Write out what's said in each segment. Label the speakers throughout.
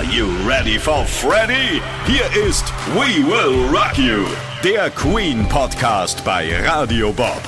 Speaker 1: Are you ready for Freddy? Hier ist We Will Rock You, der Queen Podcast bei Radio Bob.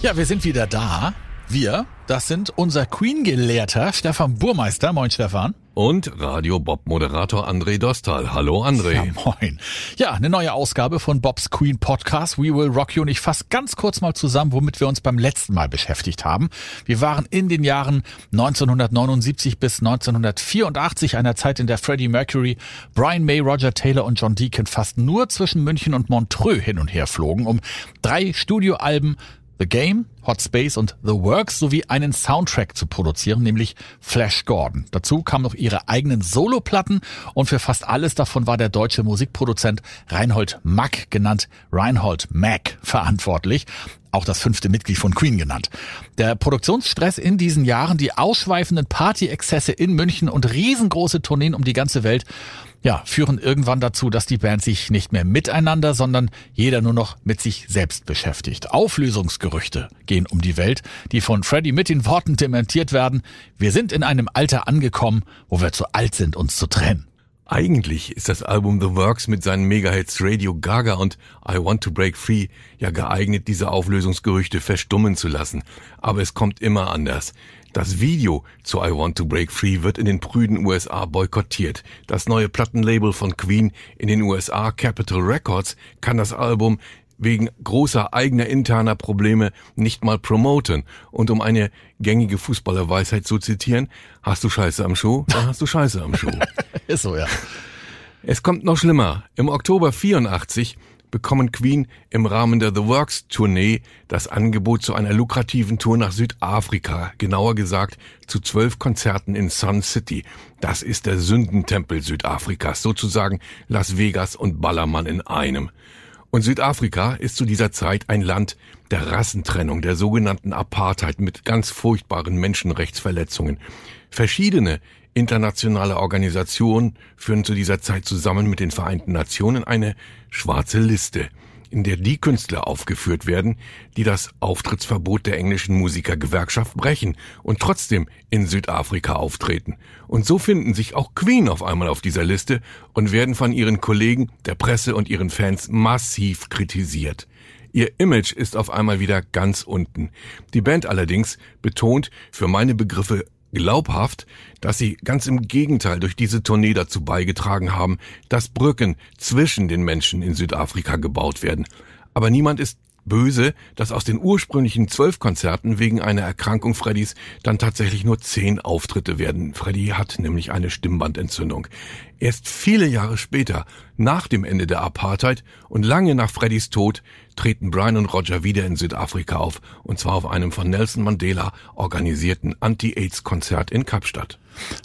Speaker 2: Ja, wir sind wieder da. Wir, das sind unser Queen-Gelehrter Stefan Burmeister. Moin, Stefan.
Speaker 3: Und Radio Bob Moderator André Dostal. Hallo André.
Speaker 2: Ja, moin. Ja, eine neue Ausgabe von Bobs Queen Podcast. We Will Rock You. Und ich fasse ganz kurz mal zusammen, womit wir uns beim letzten Mal beschäftigt haben. Wir waren in den Jahren 1979 bis 1984, einer Zeit, in der Freddie Mercury, Brian May, Roger Taylor und John Deacon fast nur zwischen München und Montreux hin und her flogen, um drei Studioalben The Game, Hot Space und The Works sowie einen Soundtrack zu produzieren, nämlich Flash Gordon. Dazu kamen noch ihre eigenen Soloplatten und für fast alles davon war der deutsche Musikproduzent Reinhold Mack, genannt Reinhold Mack, verantwortlich auch das fünfte Mitglied von Queen genannt. Der Produktionsstress in diesen Jahren, die ausschweifenden Party-Exzesse in München und riesengroße Tourneen um die ganze Welt ja, führen irgendwann dazu, dass die Band sich nicht mehr miteinander, sondern jeder nur noch mit sich selbst beschäftigt. Auflösungsgerüchte gehen um die Welt, die von Freddy mit den Worten dementiert werden. Wir sind in einem Alter angekommen, wo wir zu alt sind, uns zu trennen.
Speaker 3: Eigentlich ist das Album The Works mit seinen Megahits Radio Gaga und I Want to Break Free ja geeignet, diese Auflösungsgerüchte verstummen zu lassen. Aber es kommt immer anders. Das Video zu I Want to Break Free wird in den prüden USA boykottiert. Das neue Plattenlabel von Queen in den USA, Capitol Records, kann das Album wegen großer eigener interner Probleme nicht mal promoten. Und um eine gängige Fußballerweisheit zu zitieren, hast du Scheiße am Schuh, dann hast du Scheiße am Schuh.
Speaker 2: Ist so, ja.
Speaker 3: Es kommt noch schlimmer. Im Oktober 84 bekommen Queen im Rahmen der The Works Tournee das Angebot zu einer lukrativen Tour nach Südafrika, genauer gesagt zu zwölf Konzerten in Sun City. Das ist der Sündentempel Südafrikas, sozusagen Las Vegas und Ballermann in einem. Und Südafrika ist zu dieser Zeit ein Land der Rassentrennung, der sogenannten Apartheid mit ganz furchtbaren Menschenrechtsverletzungen. Verschiedene internationale Organisationen führen zu dieser Zeit zusammen mit den Vereinten Nationen eine schwarze Liste, in der die Künstler aufgeführt werden, die das Auftrittsverbot der englischen Musikergewerkschaft brechen und trotzdem in Südafrika auftreten. Und so finden sich auch Queen auf einmal auf dieser Liste und werden von ihren Kollegen, der Presse und ihren Fans massiv kritisiert. Ihr Image ist auf einmal wieder ganz unten. Die Band allerdings betont für meine Begriffe glaubhaft, dass sie ganz im Gegenteil durch diese Tournee dazu beigetragen haben, dass Brücken zwischen den Menschen in Südafrika gebaut werden. Aber niemand ist böse, dass aus den ursprünglichen zwölf Konzerten wegen einer Erkrankung Freddys dann tatsächlich nur zehn Auftritte werden. Freddy hat nämlich eine Stimmbandentzündung. Erst viele Jahre später, nach dem Ende der Apartheid und lange nach Freddys Tod, treten Brian und Roger wieder in Südafrika auf, und zwar auf einem von Nelson Mandela organisierten Anti-AIDS-Konzert in Kapstadt.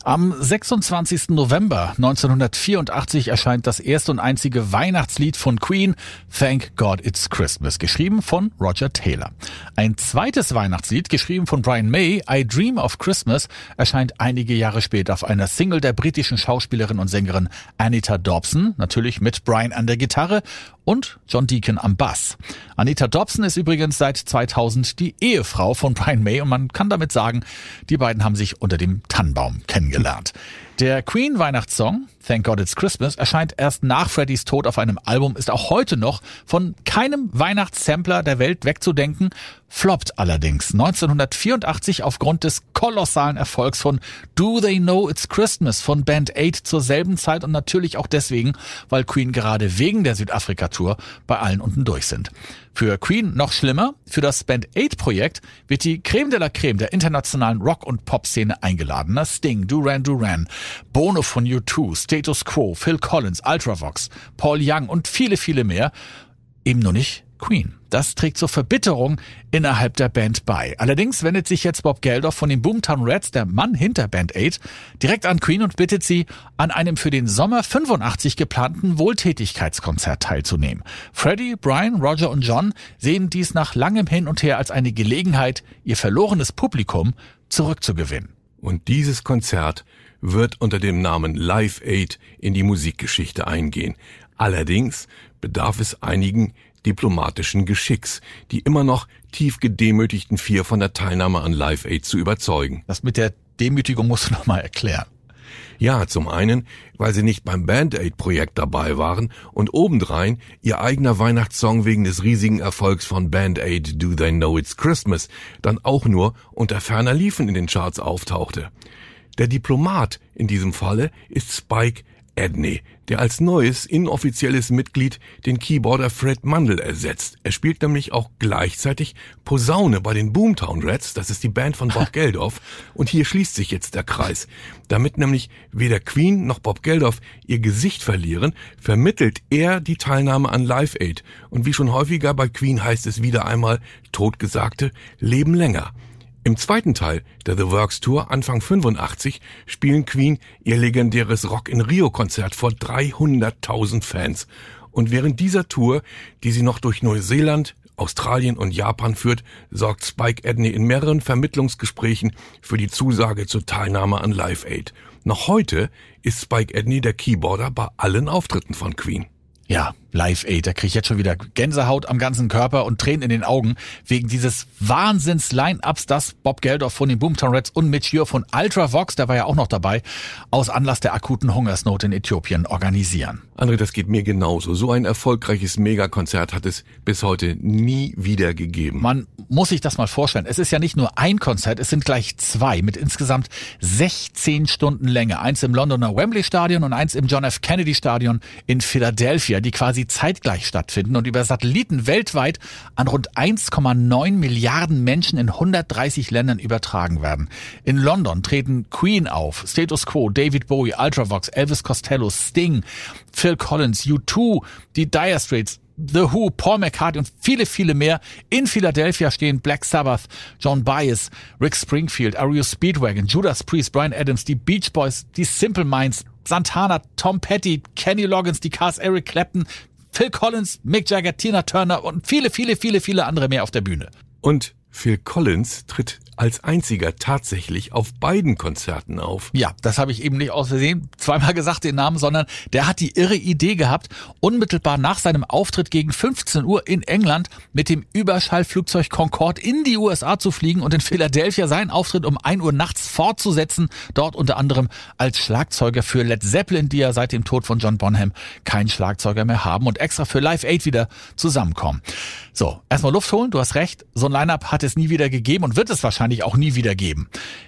Speaker 2: Am 26. November 1984 erscheint das erste und einzige Weihnachtslied von Queen, Thank God It's Christmas, geschrieben von Roger Taylor. Ein zweites Weihnachtslied, geschrieben von Brian May, I Dream of Christmas, erscheint einige Jahre später auf einer Single der britischen Schauspielerin und Sängerin Anita Dobson, natürlich mit Brian an der Gitarre und John Deacon am Bass. Anita Dobson ist übrigens seit 2000 die Ehefrau von Brian May und man kann damit sagen, die beiden haben sich unter dem Tannenbaum kennengelernt. Der Queen Weihnachtssong Thank God It's Christmas erscheint erst nach Freddys Tod auf einem Album, ist auch heute noch von keinem Weihnachtssampler der Welt wegzudenken, floppt allerdings 1984 aufgrund des kolossalen Erfolgs von Do They Know It's Christmas von Band 8 zur selben Zeit und natürlich auch deswegen, weil Queen gerade wegen der Südafrika-Tour bei allen unten durch sind. Für Queen noch schlimmer, für das Band 8 Projekt wird die Creme de la Creme der internationalen Rock- und Pop-Szene eingeladen. Sting, Duran Duran, Bono von U2, Status Quo, Phil Collins, Ultravox, Paul Young und viele, viele mehr. Eben nur nicht Queen. Das trägt zur Verbitterung innerhalb der Band bei. Allerdings wendet sich jetzt Bob Geldof von den Boomtown Reds, der Mann hinter Band 8, direkt an Queen und bittet sie, an einem für den Sommer 85 geplanten Wohltätigkeitskonzert teilzunehmen. Freddie, Brian, Roger und John sehen dies nach langem Hin und Her als eine Gelegenheit, ihr verlorenes Publikum zurückzugewinnen.
Speaker 3: Und dieses Konzert wird unter dem Namen Live Aid in die Musikgeschichte eingehen. Allerdings bedarf es einigen diplomatischen Geschicks, die immer noch tief gedemütigten vier von der Teilnahme an Live Aid zu überzeugen.
Speaker 2: Das mit der Demütigung musst du noch mal erklären.
Speaker 3: Ja, zum einen, weil sie nicht beim Band-Aid-Projekt dabei waren und obendrein ihr eigener Weihnachtssong wegen des riesigen Erfolgs von Band-Aid Do They Know It's Christmas dann auch nur unter ferner Liefen in den Charts auftauchte. Der Diplomat in diesem Falle ist Spike Edney, der als neues inoffizielles Mitglied den Keyboarder Fred Mandel ersetzt. Er spielt nämlich auch gleichzeitig Posaune bei den Boomtown Rats, das ist die Band von Bob Geldof, und hier schließt sich jetzt der Kreis. Damit nämlich weder Queen noch Bob Geldof ihr Gesicht verlieren, vermittelt er die Teilnahme an Live Aid. Und wie schon häufiger bei Queen heißt es wieder einmal, Totgesagte leben länger. Im zweiten Teil der The Works Tour Anfang 85 spielen Queen ihr legendäres Rock in Rio Konzert vor 300.000 Fans. Und während dieser Tour, die sie noch durch Neuseeland, Australien und Japan führt, sorgt Spike Edney in mehreren Vermittlungsgesprächen für die Zusage zur Teilnahme an Live Aid. Noch heute ist Spike Edney der Keyboarder bei allen Auftritten von Queen.
Speaker 2: Ja, Live Aid, da kriege ich jetzt schon wieder Gänsehaut am ganzen Körper und Tränen in den Augen wegen dieses Wahnsinns-Line-Ups, das Bob Geldof von den Boomtown Reds und Mitch Ure von Ultravox, der war ja auch noch dabei, aus Anlass der akuten Hungersnot in Äthiopien organisieren.
Speaker 3: André, das geht mir genauso. So ein erfolgreiches Megakonzert hat es bis heute nie wieder gegeben.
Speaker 2: Man muss sich das mal vorstellen. Es ist ja nicht nur ein Konzert, es sind gleich zwei mit insgesamt 16 Stunden Länge. Eins im Londoner Wembley Stadion und eins im John F. Kennedy Stadion in Philadelphia, die quasi zeitgleich stattfinden und über Satelliten weltweit an rund 1,9 Milliarden Menschen in 130 Ländern übertragen werden. In London treten Queen auf, Status Quo, David Bowie, Ultravox, Elvis Costello, Sting, Phil Collins, U2, die Dire Straits, The Who, Paul McCartney und viele, viele mehr. In Philadelphia stehen Black Sabbath, John Bias, Rick Springfield, Ario Speedwagon, Judas Priest, Brian Adams, die Beach Boys, die Simple Minds, Santana, Tom Petty, Kenny Loggins, die Cars, Eric Clapton, Phil Collins, Mick Jagger, Tina Turner und viele, viele, viele, viele andere mehr auf der Bühne.
Speaker 3: Und Phil Collins tritt als einziger tatsächlich auf beiden Konzerten auf.
Speaker 2: Ja, das habe ich eben nicht aus Versehen zweimal gesagt, den Namen, sondern der hat die irre Idee gehabt, unmittelbar nach seinem Auftritt gegen 15 Uhr in England mit dem Überschallflugzeug Concorde in die USA zu fliegen und in Philadelphia seinen Auftritt um 1 Uhr nachts fortzusetzen, dort unter anderem als Schlagzeuger für Led Zeppelin, die ja seit dem Tod von John Bonham keinen Schlagzeuger mehr haben und extra für Live Aid wieder zusammenkommen. So, erstmal Luft holen, du hast recht, so ein Line-Up hat es nie wieder gegeben und wird es wahrscheinlich auch nie wieder geben.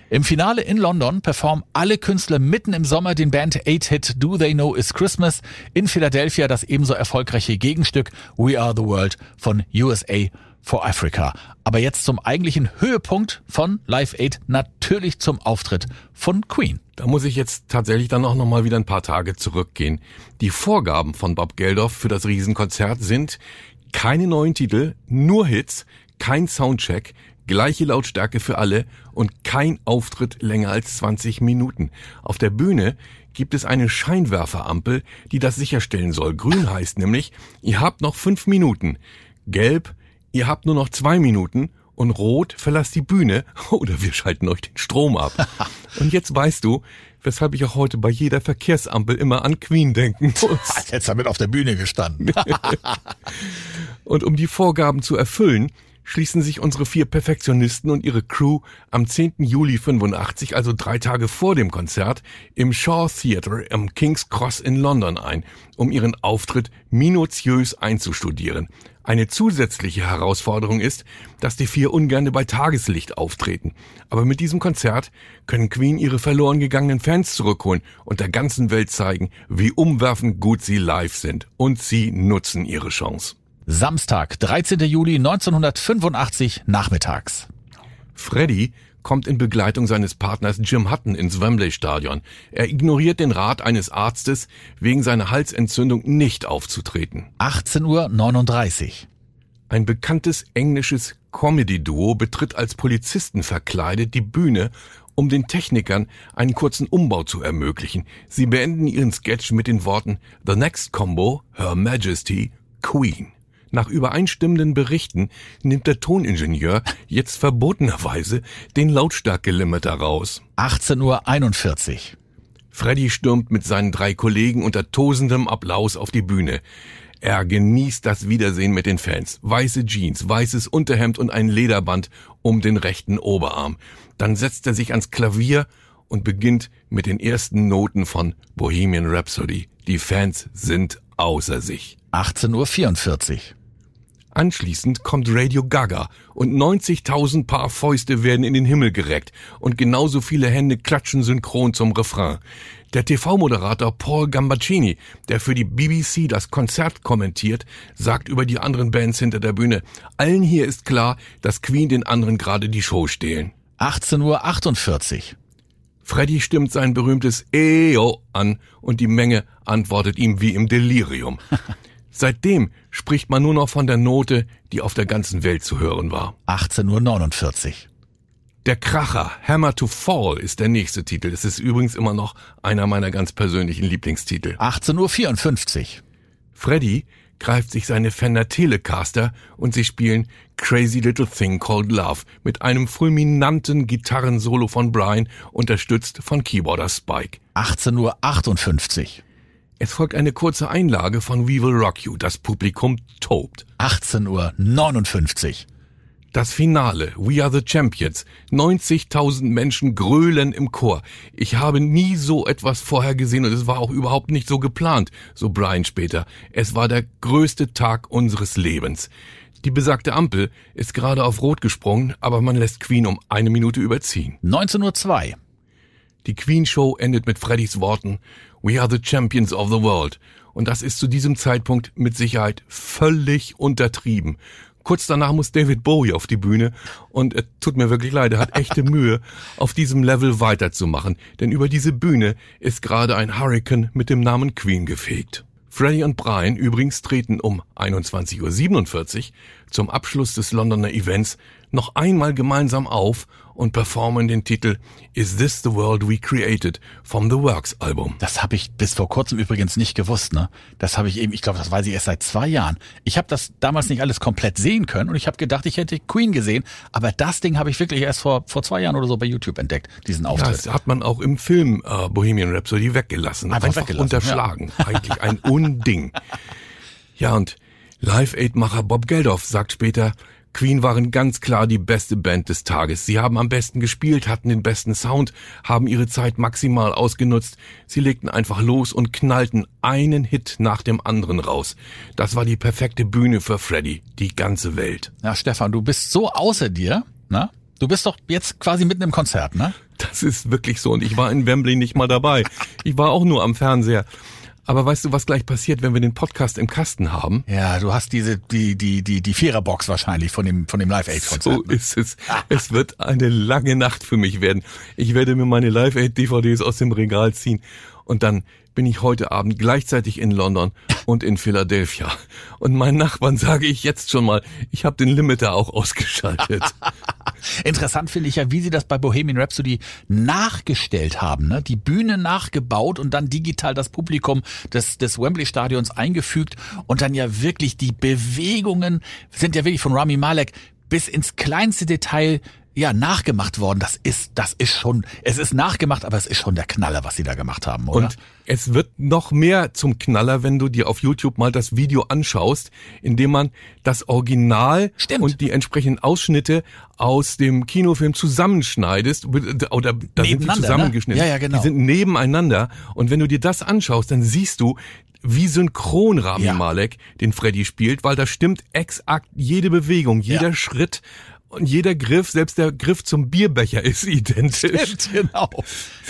Speaker 2: Im Finale in London performen alle Künstler mitten im Sommer den Band 8-Hit Do They Know It's Christmas. In Philadelphia das ebenso erfolgreiche Gegenstück We Are the World von USA for Africa. Aber jetzt zum eigentlichen Höhepunkt von Live 8, natürlich zum Auftritt von Queen.
Speaker 3: Da muss ich jetzt tatsächlich dann auch nochmal wieder ein paar Tage zurückgehen. Die Vorgaben von Bob Geldof für das Riesenkonzert sind keine neuen Titel, nur Hits, kein Soundcheck, gleiche Lautstärke für alle und kein Auftritt länger als 20 Minuten. Auf der Bühne gibt es eine Scheinwerferampel, die das sicherstellen soll. Grün heißt nämlich, ihr habt noch fünf Minuten. Gelb, ihr habt nur noch zwei Minuten. Und rot, verlasst die Bühne oder wir schalten euch den Strom ab. Und jetzt weißt du, weshalb ich auch heute bei jeder Verkehrsampel immer an Queen denken muss.
Speaker 2: Jetzt damit auf der Bühne gestanden.
Speaker 3: Und um die Vorgaben zu erfüllen, schließen sich unsere vier Perfektionisten und ihre Crew am 10. Juli 85, also drei Tage vor dem Konzert, im Shaw Theatre am King's Cross in London ein, um ihren Auftritt minutiös einzustudieren. Eine zusätzliche Herausforderung ist, dass die vier ungerne bei Tageslicht auftreten. Aber mit diesem Konzert können Queen ihre verloren gegangenen Fans zurückholen und der ganzen Welt zeigen, wie umwerfend gut sie live sind. Und sie nutzen ihre Chance.
Speaker 2: Samstag, 13. Juli 1985 nachmittags.
Speaker 3: Freddy kommt in Begleitung seines Partners Jim Hutton ins Wembley Stadion. Er ignoriert den Rat eines Arztes, wegen seiner Halsentzündung nicht aufzutreten.
Speaker 2: 18.39 Uhr.
Speaker 3: Ein bekanntes englisches Comedy-Duo betritt als Polizisten verkleidet die Bühne, um den Technikern einen kurzen Umbau zu ermöglichen. Sie beenden ihren Sketch mit den Worten The next combo, Her Majesty, Queen. Nach übereinstimmenden Berichten nimmt der Toningenieur jetzt verbotenerweise den Lautstärkelimiter raus.
Speaker 2: 18.41 Uhr.
Speaker 3: Freddy stürmt mit seinen drei Kollegen unter tosendem Applaus auf die Bühne. Er genießt das Wiedersehen mit den Fans. Weiße Jeans, weißes Unterhemd und ein Lederband um den rechten Oberarm. Dann setzt er sich ans Klavier und beginnt mit den ersten Noten von Bohemian Rhapsody. Die Fans sind außer sich.
Speaker 2: 18.44 Uhr.
Speaker 3: Anschließend kommt Radio Gaga und 90.000 Paar Fäuste werden in den Himmel gereckt und genauso viele Hände klatschen synchron zum Refrain. Der TV-Moderator Paul Gambaccini, der für die BBC das Konzert kommentiert, sagt über die anderen Bands hinter der Bühne, allen hier ist klar, dass Queen den anderen gerade die Show stehlen.
Speaker 2: 18.48 Uhr.
Speaker 3: Freddy stimmt sein berühmtes EO an und die Menge antwortet ihm wie im Delirium. Seitdem spricht man nur noch von der Note, die auf der ganzen Welt zu hören war.
Speaker 2: 18.49 Uhr.
Speaker 3: Der Kracher Hammer to Fall ist der nächste Titel. Es ist übrigens immer noch einer meiner ganz persönlichen Lieblingstitel.
Speaker 2: 18.54 Uhr.
Speaker 3: Freddy greift sich seine Fender Telecaster und sie spielen Crazy Little Thing Called Love mit einem fulminanten Gitarrensolo von Brian, unterstützt von Keyboarder Spike.
Speaker 2: 18.58 Uhr.
Speaker 3: Es folgt eine kurze Einlage von We Will Rock You. Das Publikum tobt.
Speaker 2: 18.59 Uhr.
Speaker 3: Das Finale, We Are the Champions. 90.000 Menschen grölen im Chor. Ich habe nie so etwas vorher gesehen und es war auch überhaupt nicht so geplant, so Brian später. Es war der größte Tag unseres Lebens. Die besagte Ampel ist gerade auf Rot gesprungen, aber man lässt Queen um eine Minute überziehen.
Speaker 2: 19.02 Uhr.
Speaker 3: Die Queen Show endet mit Freddys Worten We are the champions of the world. Und das ist zu diesem Zeitpunkt mit Sicherheit völlig untertrieben. Kurz danach muss David Bowie auf die Bühne und es tut mir wirklich leid, er hat echte Mühe, auf diesem Level weiterzumachen, denn über diese Bühne ist gerade ein Hurricane mit dem Namen Queen gefegt. Freddie und Brian übrigens treten um 21.47 Uhr zum Abschluss des Londoner Events noch einmal gemeinsam auf und performen den Titel Is This the World We Created vom The Works Album.
Speaker 2: Das habe ich bis vor kurzem übrigens nicht gewusst, ne? Das habe ich eben, ich glaube, das weiß ich erst seit zwei Jahren. Ich habe das damals nicht alles komplett sehen können und ich habe gedacht, ich hätte Queen gesehen, aber das Ding habe ich wirklich erst vor vor zwei Jahren oder so bei YouTube entdeckt, diesen Auftritt.
Speaker 3: Ja, das hat man auch im Film äh, Bohemian Rhapsody weggelassen,
Speaker 2: Einfach
Speaker 3: einfach,
Speaker 2: weggelassen,
Speaker 3: unterschlagen. Eigentlich ein Unding. Ja, und Live-Aid-Macher Bob Geldof sagt später, Queen waren ganz klar die beste Band des Tages. Sie haben am besten gespielt, hatten den besten Sound, haben ihre Zeit maximal ausgenutzt. Sie legten einfach los und knallten einen Hit nach dem anderen raus. Das war die perfekte Bühne für Freddy, die ganze Welt.
Speaker 2: Ja, Stefan, du bist so außer dir, ne? Du bist doch jetzt quasi mitten im Konzert, ne?
Speaker 3: Das ist wirklich so und ich war in Wembley nicht mal dabei. Ich war auch nur am Fernseher. Aber weißt du, was gleich passiert, wenn wir den Podcast im Kasten haben?
Speaker 2: Ja, du hast diese die die die die Viererbox wahrscheinlich von dem von dem Live Aid Konzert.
Speaker 3: So
Speaker 2: ne?
Speaker 3: ist es. Es wird eine lange Nacht für mich werden. Ich werde mir meine Live Aid DVDs aus dem Regal ziehen und dann bin ich heute Abend gleichzeitig in London und in Philadelphia. Und meinen Nachbarn sage ich jetzt schon mal, ich habe den Limiter auch ausgeschaltet.
Speaker 2: Interessant finde ich ja, wie sie das bei Bohemian Rhapsody nachgestellt haben, ne? Die Bühne nachgebaut und dann digital das Publikum des, des Wembley Stadions eingefügt und dann ja wirklich die Bewegungen sind ja wirklich von Rami Malek bis ins kleinste Detail ja nachgemacht worden. Das ist, das ist schon, es ist nachgemacht, aber es ist schon der Knaller, was sie da gemacht haben, oder?
Speaker 3: Und es wird noch mehr zum Knaller, wenn du dir auf YouTube mal das Video anschaust, indem man das Original
Speaker 2: Stimmt.
Speaker 3: und die entsprechenden Ausschnitte aus dem Kinofilm zusammenschneidest oder da sind die
Speaker 2: Nebeneinander,
Speaker 3: zusammengeschnitten.
Speaker 2: ne? Ja, ja, genau.
Speaker 3: Die sind nebeneinander und wenn du dir das anschaust, dann siehst du, wie synchron Rami
Speaker 2: Ja.
Speaker 3: Malek den Freddy spielt, weil da stimmt exakt jede Bewegung, jeder
Speaker 2: Ja.
Speaker 3: Schritt und jeder Griff, selbst der Griff zum Bierbecher ist identisch.
Speaker 2: Stimmt, genau.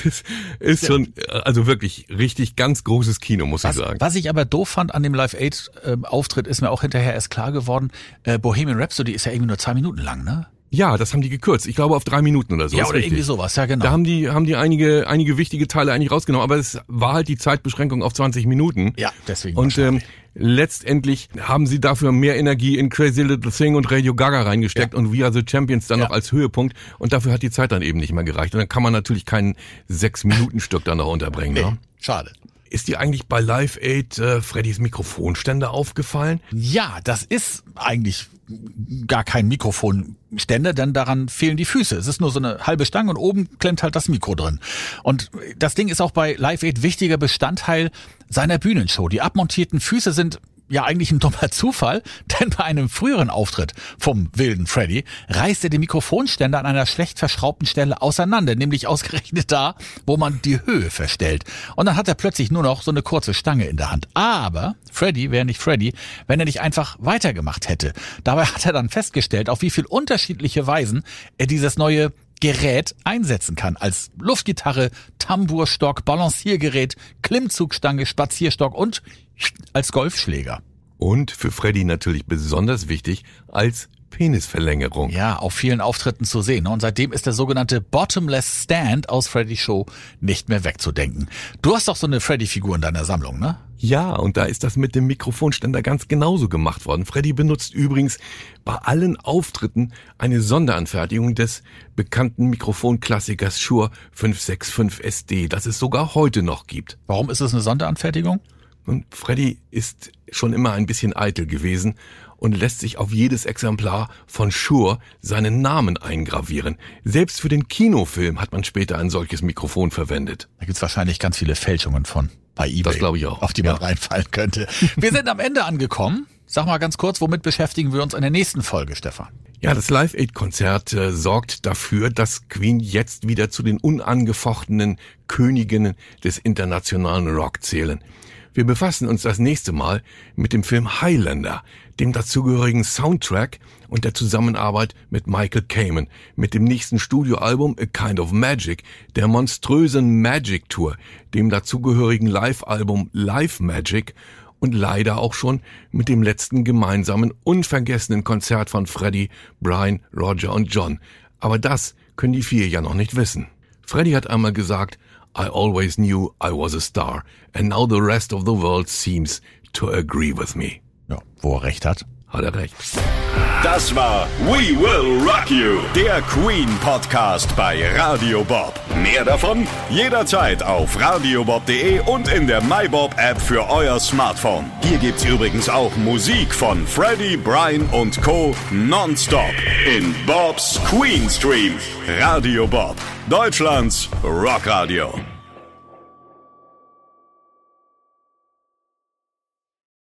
Speaker 3: Das ist schon, also wirklich richtig ganz großes Kino, muss
Speaker 2: Was,
Speaker 3: ich sagen.
Speaker 2: was ich aber doof fand an dem Live Aid ähm, Auftritt, ist mir auch hinterher erst klar geworden. Äh, Bohemian Rhapsody ist ja irgendwie nur zwei Minuten lang, ne?
Speaker 3: Ja, das haben die gekürzt. Ich glaube auf drei Minuten oder so.
Speaker 2: ja, oder
Speaker 3: richtig.
Speaker 2: irgendwie sowas, ja genau.
Speaker 3: Da haben die, haben die einige, einige wichtige Teile eigentlich rausgenommen, aber es war halt die Zeitbeschränkung auf 20 Minuten.
Speaker 2: ja, deswegen.
Speaker 3: Und ähm. Letztendlich haben sie dafür mehr Energie in Crazy Little Thing und Radio Gaga reingesteckt
Speaker 2: Ja.
Speaker 3: und We Are the Champions dann
Speaker 2: Ja.
Speaker 3: noch als Höhepunkt. Und dafür hat die Zeit dann eben nicht mehr gereicht. Und dann kann man natürlich keinen Sechs-Minuten-Stück dann noch unterbringen.
Speaker 2: nee,
Speaker 3: Ne?
Speaker 2: schade.
Speaker 3: Ist dir eigentlich bei Live Aid äh, Freddys Mikrofonständer aufgefallen?
Speaker 2: Ja, das ist eigentlich gar kein Mikrofonständer, denn daran fehlen die Füße. Es ist nur so eine halbe Stange und oben klemmt halt das Mikro drin. Und das Ding ist auch bei Live Aid wichtiger Bestandteil seiner Bühnenshow. Die abmontierten Füße sind ja eigentlich ein dummer Zufall, denn bei einem früheren Auftritt vom wilden Freddy reißt er den Mikrofonständer an einer schlecht verschraubten Stelle auseinander, nämlich ausgerechnet da, wo man die Höhe verstellt. Und dann hat er plötzlich nur noch so eine kurze Stange in der Hand. Aber Freddy wäre nicht Freddy, wenn er nicht einfach weitergemacht hätte. Dabei hat er dann festgestellt, auf wie viel unterschiedliche Weisen er dieses neue Gerät einsetzen kann. Als Luftgitarre, Tambourstock, Balanciergerät, Klimmzugstange, Spazierstock und als Golfschläger.
Speaker 3: Und für Freddy natürlich besonders wichtig als Penisverlängerung.
Speaker 2: Ja, auf vielen Auftritten zu sehen. Und seitdem ist der sogenannte Bottomless Stand aus Freddy Show nicht mehr wegzudenken. Du hast doch so eine Freddy-Figur in deiner Sammlung, ne?
Speaker 3: Ja, und da ist das mit dem Mikrofonständer ganz genauso gemacht worden. Freddy benutzt übrigens bei allen Auftritten eine Sonderanfertigung des bekannten Mikrofonklassikers Shure 565 SD, das es sogar heute noch gibt.
Speaker 2: Warum ist es eine Sonderanfertigung?
Speaker 3: Und Freddy ist schon immer ein bisschen eitel gewesen und lässt sich auf jedes Exemplar von Shure seinen Namen eingravieren. Selbst für den Kinofilm hat man später ein solches Mikrofon verwendet.
Speaker 2: Da gibt's wahrscheinlich ganz viele Fälschungen von bei eBay.
Speaker 3: Das glaube ich auch.
Speaker 2: Auf die man ja. reinfallen könnte. Wir sind am Ende angekommen. Sag mal ganz kurz, womit beschäftigen wir uns in der nächsten Folge, Stefan?
Speaker 3: Ja, das Live Aid Konzert äh, sorgt dafür, dass Queen jetzt wieder zu den unangefochtenen Königinnen des internationalen Rock zählen. Wir befassen uns das nächste Mal mit dem Film Highlander, dem dazugehörigen Soundtrack und der Zusammenarbeit mit Michael Kamen, mit dem nächsten Studioalbum A Kind of Magic, der monströsen Magic Tour, dem dazugehörigen Live-Album Live Magic und leider auch schon mit dem letzten gemeinsamen unvergessenen Konzert von Freddie, Brian, Roger und John. Aber das können die vier ja noch nicht wissen. Freddie hat einmal gesagt, I always knew I was a star, and now the rest of the world seems to agree with me.
Speaker 2: Ja, wo er recht hat.
Speaker 3: Hat er recht.
Speaker 1: Das war We Will Rock You, der Queen Podcast bei Radio Bob. Mehr davon jederzeit auf radiobob.de und in der MyBob App für euer Smartphone. Hier gibt's übrigens auch Musik von Freddie, Brian und Co. nonstop in Bobs Queen Stream. Radio Bob, Deutschlands Rockradio.